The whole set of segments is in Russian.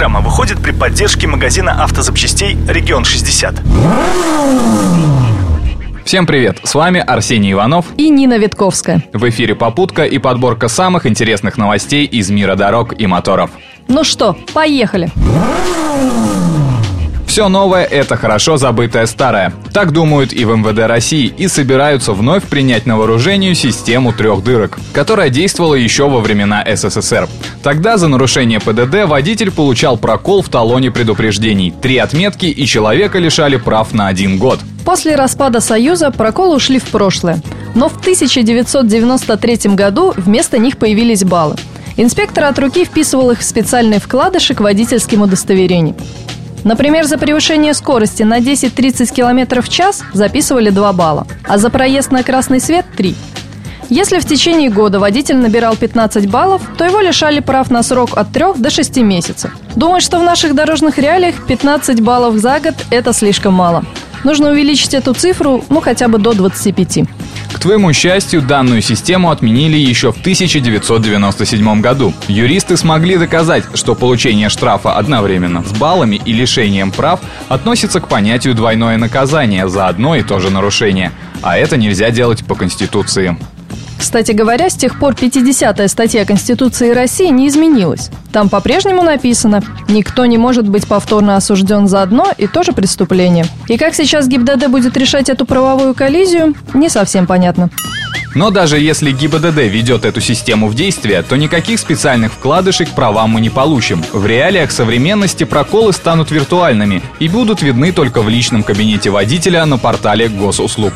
программа выходит при поддержке магазина автозапчастей «Регион 60». Всем привет! С вами Арсений Иванов и Нина Витковская. В эфире «Попутка» и подборка самых интересных новостей из мира дорог и моторов. Ну что, поехали! Все новое – это хорошо забытое старое. Так думают и в МВД России и собираются вновь принять на вооружение систему трех дырок, которая действовала еще во времена СССР. Тогда за нарушение ПДД водитель получал прокол в талоне предупреждений, три отметки и человека лишали прав на один год. После распада Союза проколы ушли в прошлое. Но в 1993 году вместо них появились баллы. Инспектор от руки вписывал их в специальный вкладыши к водительским удостоверениям. Например, за превышение скорости на 10-30 км в час записывали 2 балла, а за проезд на красный свет – 3. Если в течение года водитель набирал 15 баллов, то его лишали прав на срок от 3 до 6 месяцев. Думаю, что в наших дорожных реалиях 15 баллов за год – это слишком мало. Нужно увеличить эту цифру, ну, хотя бы до 25. Твоему счастью, данную систему отменили еще в 1997 году. Юристы смогли доказать, что получение штрафа одновременно с баллами и лишением прав относится к понятию двойное наказание за одно и то же нарушение. А это нельзя делать по Конституции. Кстати говоря, с тех пор 50-я статья Конституции России не изменилась. Там по-прежнему написано «Никто не может быть повторно осужден за одно и то же преступление». И как сейчас ГИБДД будет решать эту правовую коллизию, не совсем понятно. Но даже если ГИБДД ведет эту систему в действие, то никаких специальных вкладышей к правам мы не получим. В реалиях современности проколы станут виртуальными и будут видны только в личном кабинете водителя на портале госуслуг.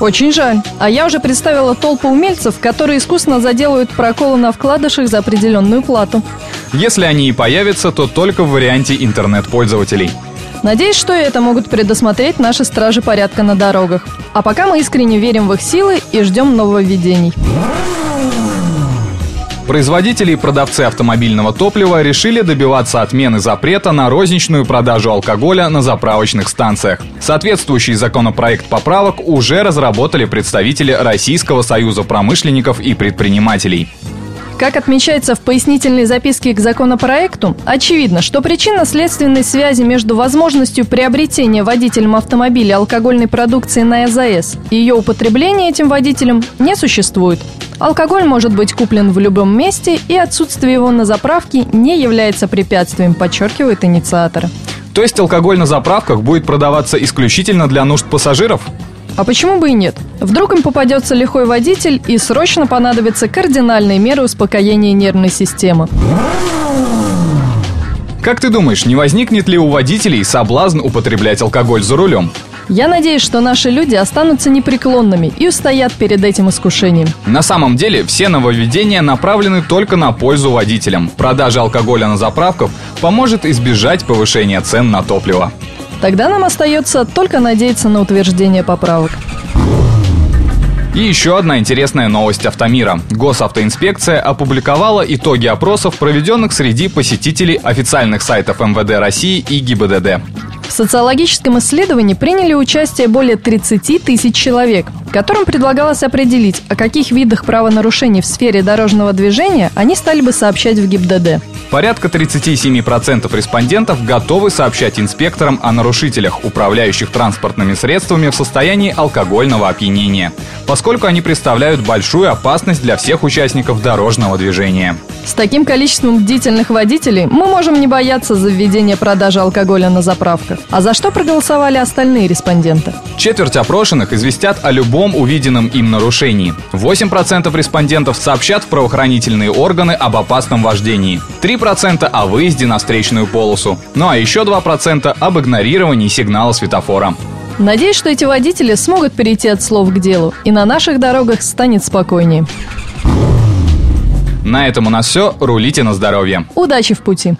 Очень жаль. А я уже представила толпу умельцев, которые искусно заделают проколы на вкладышах за определенную плату. Если они и появятся, то только в варианте интернет-пользователей. Надеюсь, что это могут предусмотреть наши стражи порядка на дорогах. А пока мы искренне верим в их силы и ждем нововведений. Производители и продавцы автомобильного топлива решили добиваться отмены запрета на розничную продажу алкоголя на заправочных станциях. Соответствующий законопроект поправок уже разработали представители Российского союза промышленников и предпринимателей. Как отмечается в пояснительной записке к законопроекту, очевидно, что причинно-следственной связи между возможностью приобретения водителем автомобиля алкогольной продукции на АЗС и ее употребления этим водителем не существует. Алкоголь может быть куплен в любом месте, и отсутствие его на заправке не является препятствием, подчеркивают инициаторы. То есть алкоголь на заправках будет продаваться исключительно для нужд пассажиров? А почему бы и нет? Вдруг им попадется лихой водитель и срочно понадобятся кардинальные меры успокоения нервной системы. Как ты думаешь, не возникнет ли у водителей соблазн употреблять алкоголь за рулем? Я надеюсь, что наши люди останутся непреклонными и устоят перед этим искушением. На самом деле, все нововведения направлены только на пользу водителям. Продажа алкоголя на заправках поможет избежать повышения цен на топливо. Тогда нам остается только надеяться на утверждение поправок. И еще одна интересная новость автомира. Госавтоинспекция опубликовала итоги опросов, проведенных среди посетителей официальных сайтов МВД России и ГИБДД. В социологическом исследовании приняли участие более 30 тысяч человек, которым предлагалось определить, о каких видах правонарушений в сфере дорожного движения они стали бы сообщать в ГИБДД. Порядка 37% респондентов готовы сообщать инспекторам о нарушителях, управляющих транспортными средствами в состоянии алкогольного опьянения, поскольку они представляют большую опасность для всех участников дорожного движения. С таким количеством бдительных водителей мы можем не бояться за введение продажи алкоголя на заправках. А за что проголосовали остальные респонденты? Четверть опрошенных известят о любом увиденном им нарушении. 8% респондентов сообщат в правоохранительные органы об опасном вождении. 3% о выезде на встречную полосу. Ну а еще 2% об игнорировании сигнала светофора. Надеюсь, что эти водители смогут перейти от слов к делу, и на наших дорогах станет спокойнее. На этом у нас все. Рулите на здоровье. Удачи в пути.